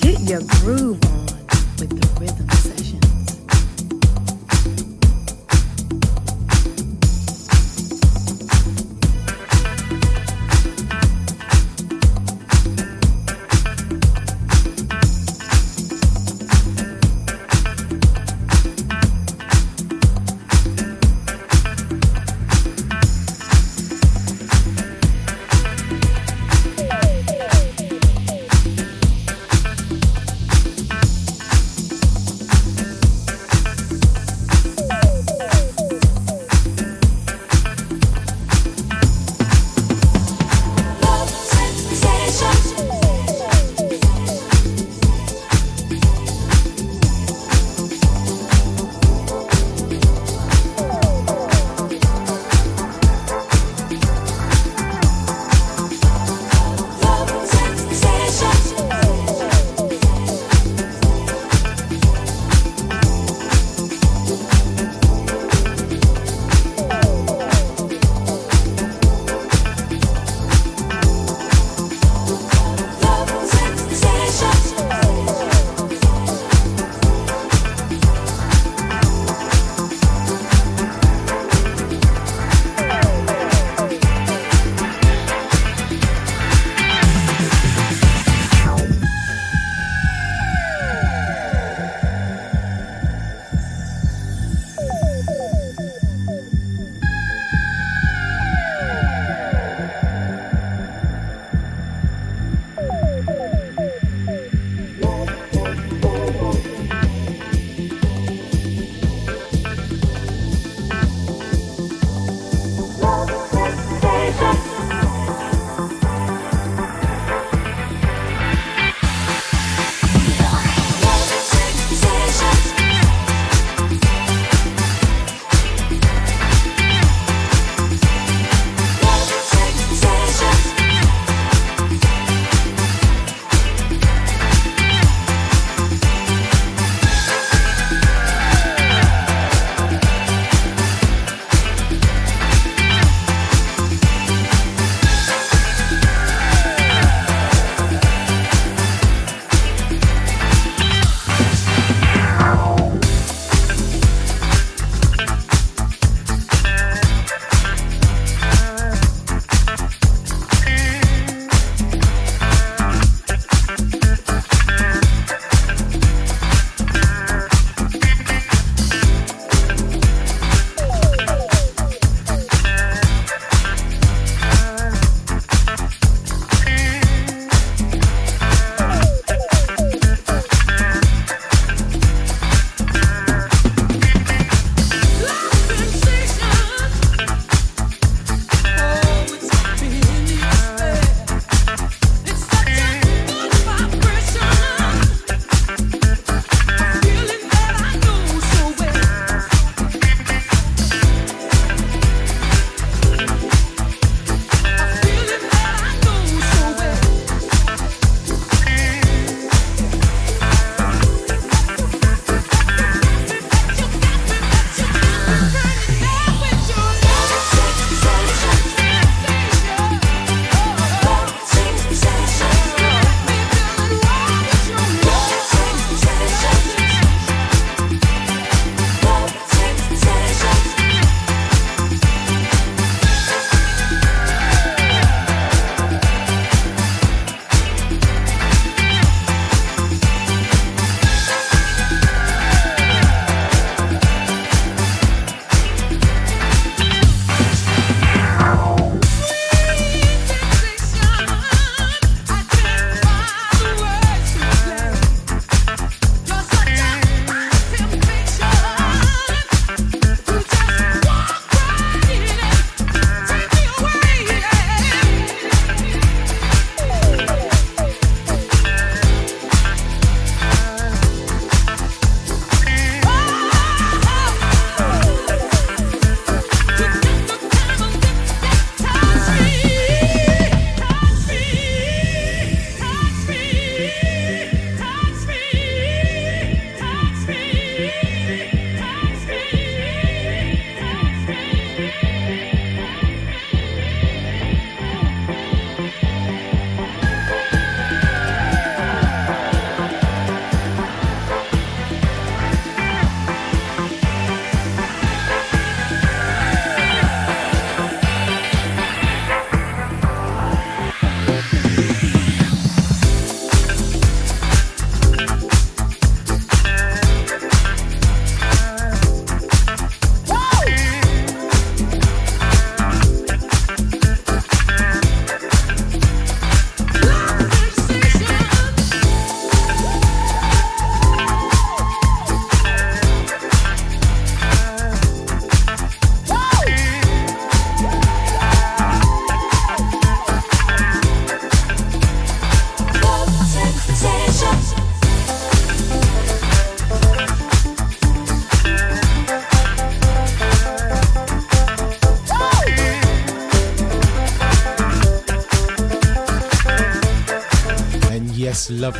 Get your groove on with the rhythm.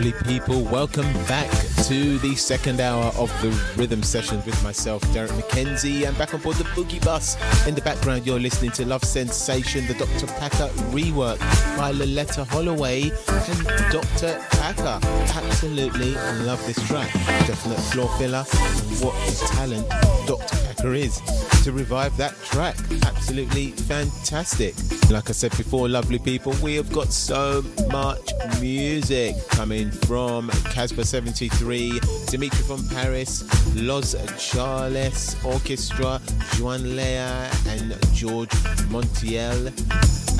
Lovely people, welcome back to the second hour of the rhythm sessions with myself, Derrick McKenzie, and back on board the Boogie Bus. In the background, you're listening to Love Sensation, the Dr. Packer rework by Loleatta Holloway and Dr. Packer. Absolutely love this track. Definite floor filler. What a talent Dr. Packer is to revive that track. Absolutely fantastic. Like I said before, lovely people, we have got so much music coming from Casper 73, Dimitri from Paris, Los Charly's Orchestra, Juan Lea and George Montiel.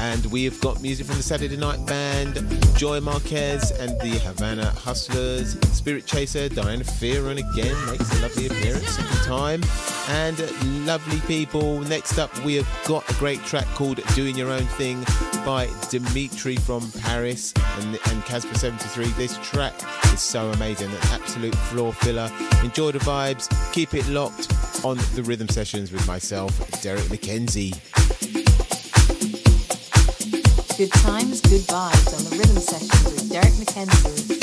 And we have got music from the Saturday Night Band, Joy Marquez and the Havana Hustlers, Spirit Chaser, Diana Fearon again makes a lovely appearance time. And lovely people, next up we have got a great track called Doing Your Own Thing by Dimitri from Paris and, and Casper 73. This track is so amazing, an absolute floor filler. Enjoy the vibes, keep it locked on the rhythm sessions with myself, Derrick McKenzie. Good times, good vibes on the rhythm sessions with Derrick McKenzie.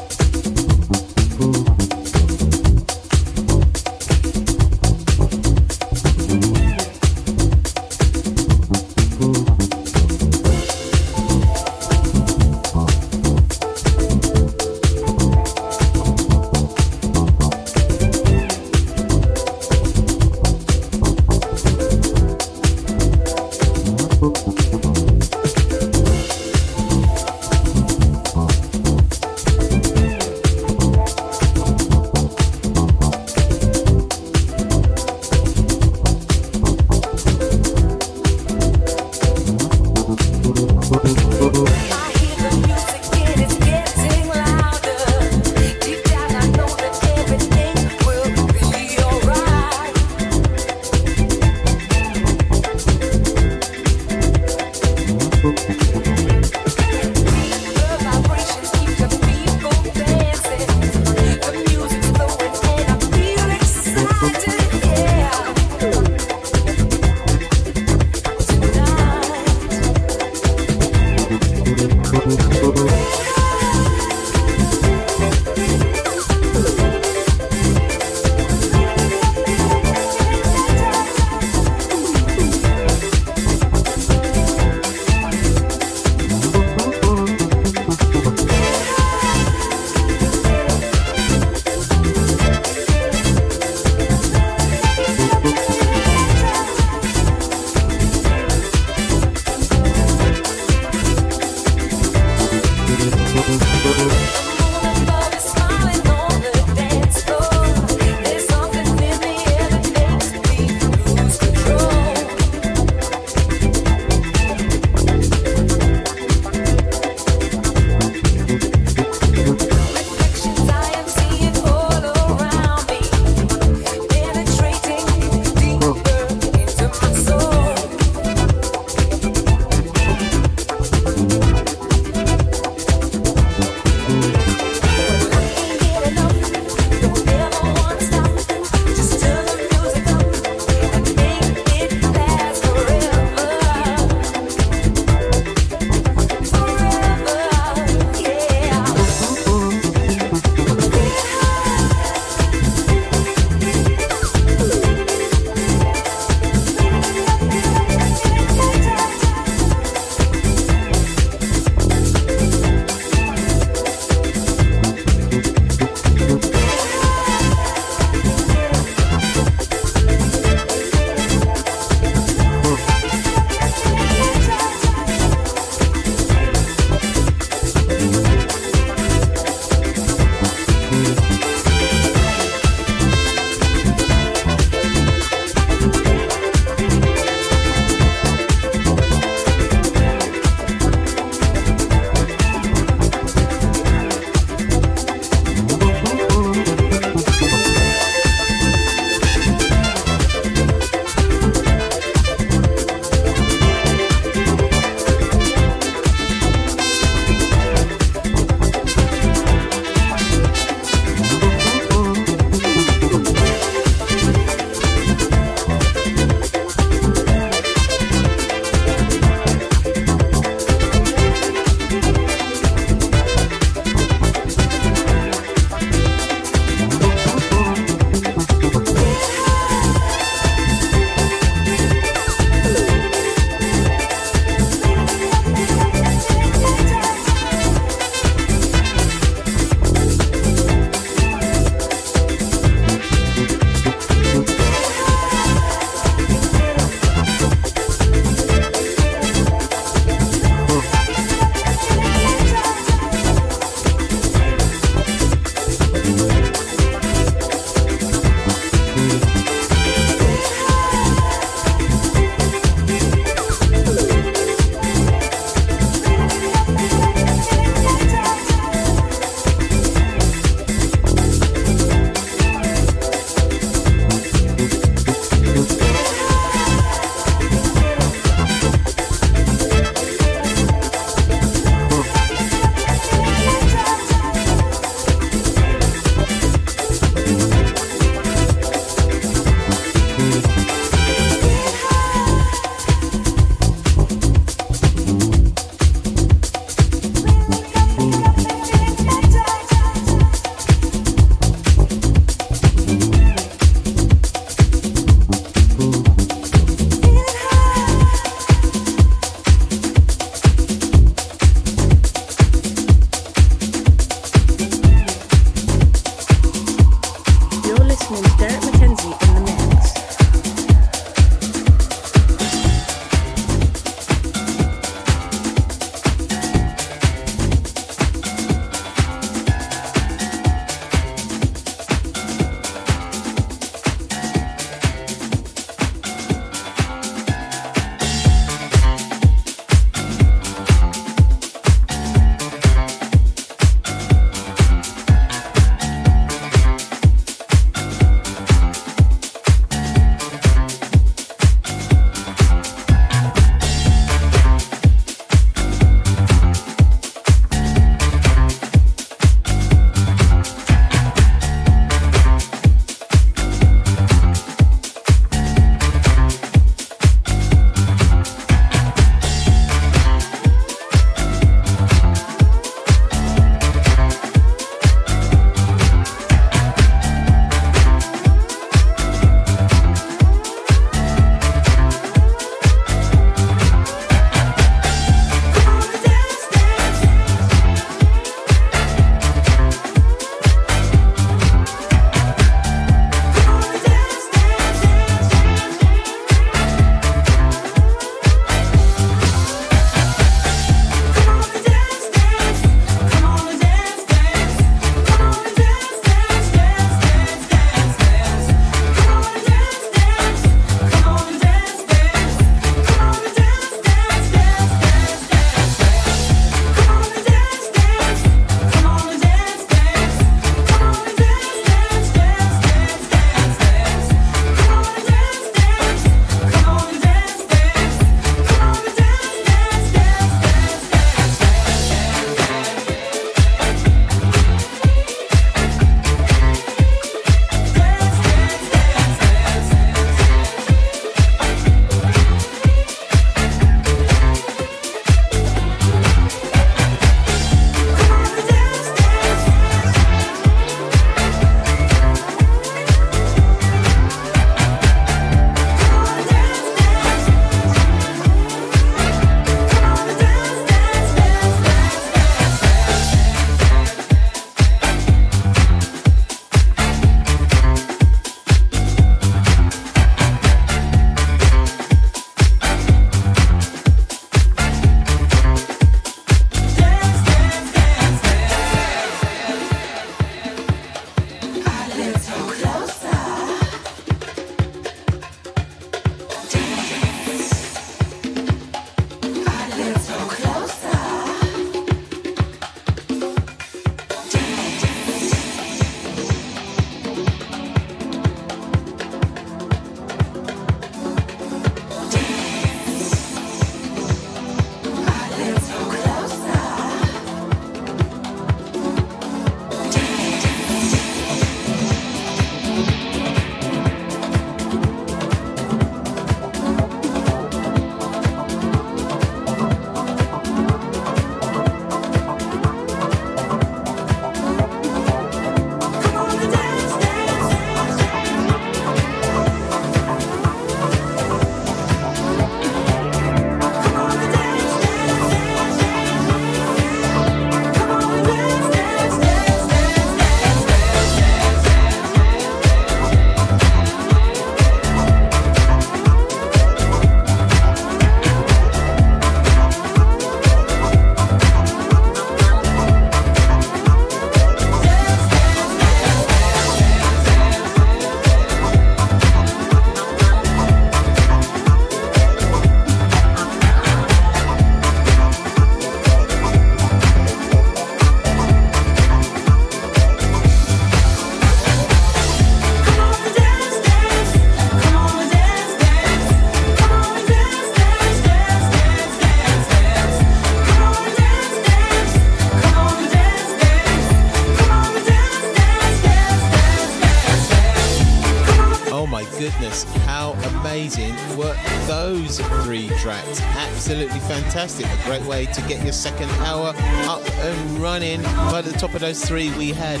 Fantastic. A great way to get your second hour up and running. By the top of those three, we had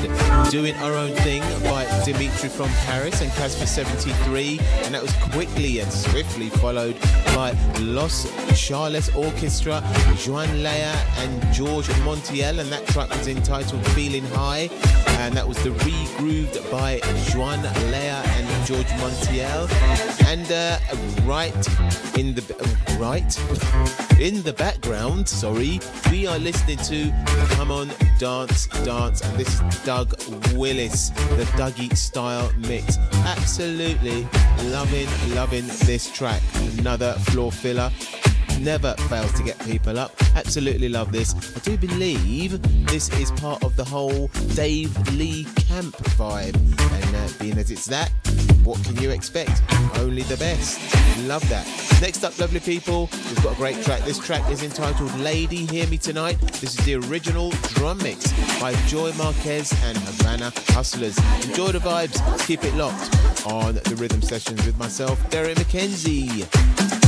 Doing Our Own Thing by Dimitri from Paris and Casper 73. And that was quickly and swiftly followed by Los Charly's Orchestra, Juan Lea and George Montiel. And that track was entitled Feeling High. and that was the Regrooved by Juan Lea and George Montiel. And uh, right in the right in the background, sorry, we are listening to Come On Dance Dance, and this is Doug Willis, the Dougie style mix. Absolutely loving, loving this track. Another floor filler never fails to get people up. Absolutely love this. I do believe this is part of the whole Dave Lee Camp vibe. And uh, being as it's that, what can you expect? Only the best. Love that. Next up, lovely people, we've got a great track. This track is entitled Lady Hear Me Tonight. This is the original drum mix by Joy Marquez and Havana Hustlers. Enjoy the vibes. Keep it locked on the rhythm sessions with myself, Derrick McKenzie.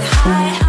High.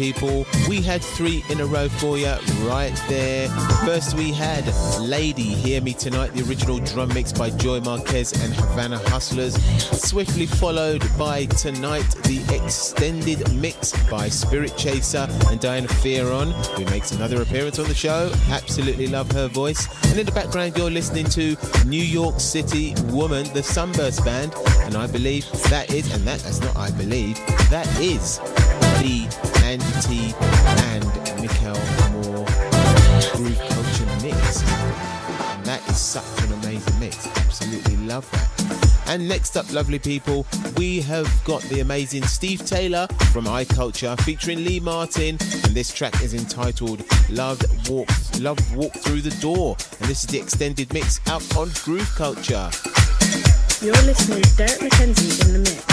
People. We had three in a row for you right there. First, we had Lady Hear Me Tonight, the original drum mix by Joy Marquez and Havana Hustlers. Swiftly followed by Tonight, the extended mix by Spirit Chaser and Diana Fearon, who makes another appearance on the show. Absolutely love her voice. And in the background, you're listening to New York City Woman, the Sunburst Band. And I believe that is, and that, that's not I believe, that is the Andy T and Mikael Moore Groove Culture mix. And that is such an amazing mix. Absolutely love that. And next up, lovely people, we have got the amazing Steve Taylor from iCulture featuring Lee Martin. And this track is entitled Love Walk Love Walk Through the Door. And this is the extended mix out on Groove Culture. You're listening to Derrick McKenzie in the mix.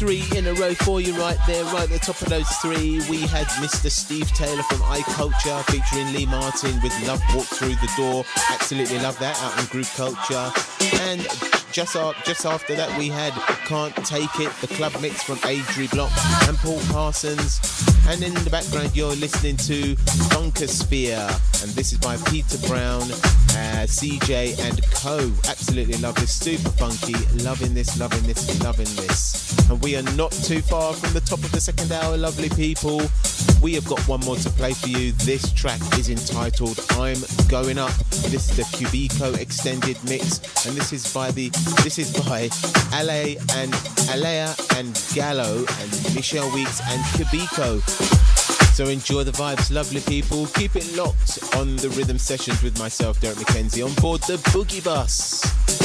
Three in a row for you right there, right at the top of those three. We had Mr. Steve Taylor from iCulture featuring Lee Martin with Love Walk Through the Door. Absolutely love that out in Groove Culture. And just, just after that, we had Can't Take It, the club mix from Adri Block and Paul Parsons. And in the background, you're listening to Funkosphere, and this is by Peter Brown, uh, CJ, and Co. Absolutely love this, super funky. Loving this, loving this, loving this. And we are not too far from the top of the second hour, lovely people. We have got one more to play for you. This track is entitled I'm Going Up. This is the Cubico extended mix, and this is by the this is by Ale and Alea and Gallo and Michelle Weeks and Cubico. So enjoy the vibes, lovely people. Keep it locked on the rhythm sessions with myself, Derrick McKenzie, on board the Boogie Bus.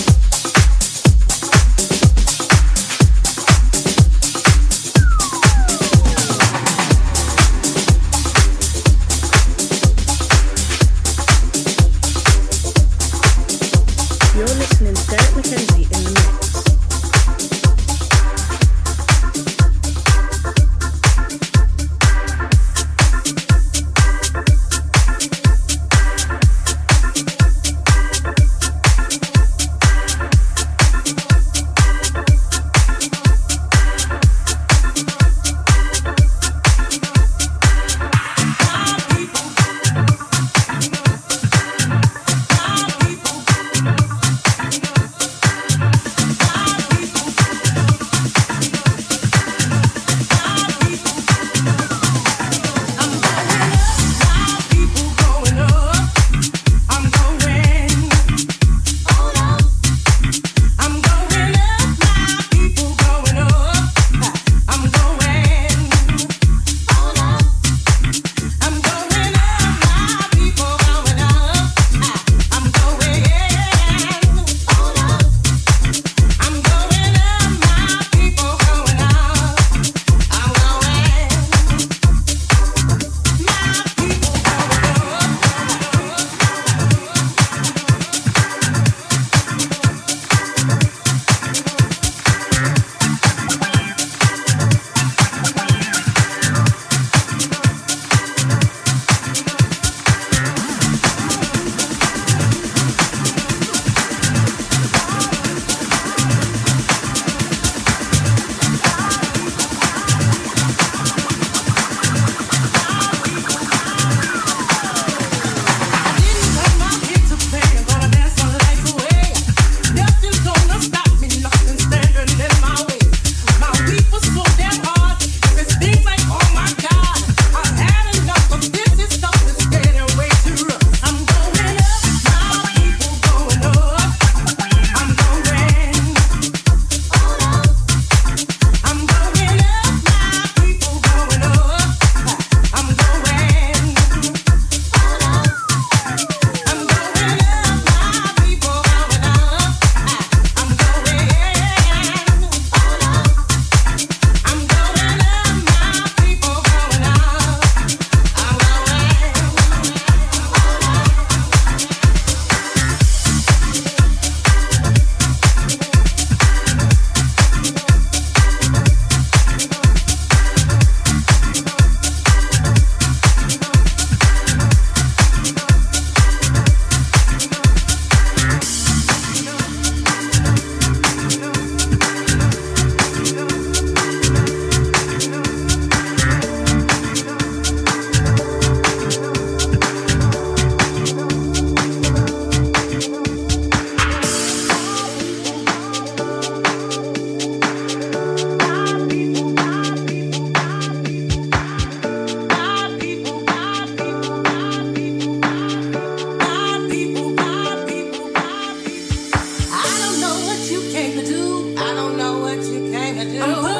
I do.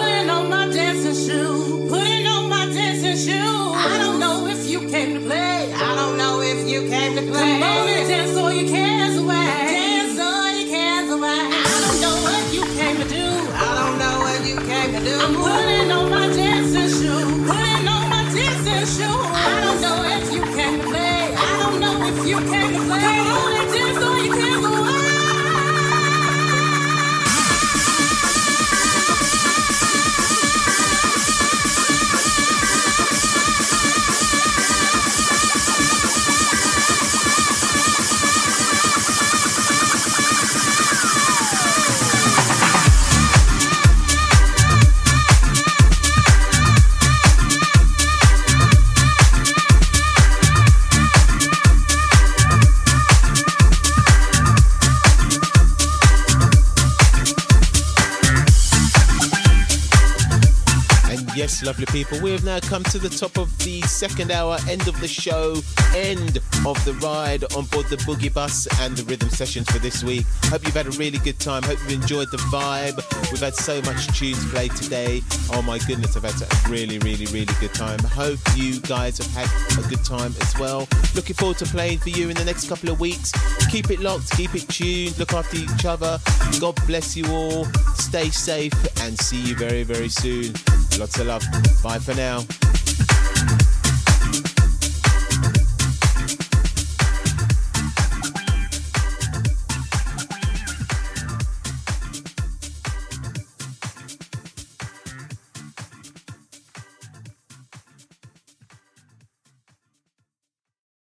People. We have now come to the top of the second hour, end of the show, end of the ride on board the Boogie Bus and the rhythm sessions for this week. Hope you've had a really good time. Hope you've enjoyed the vibe. We've had so much tunes played today. Oh my goodness, I've had a really, really, really good time. Hope you guys have had a good time as well. Looking forward to playing for you in the next couple of weeks. Keep it locked, keep it tuned, look after each other. God bless you all. Stay safe and see you very, very soon. Lots of love. Bye for now.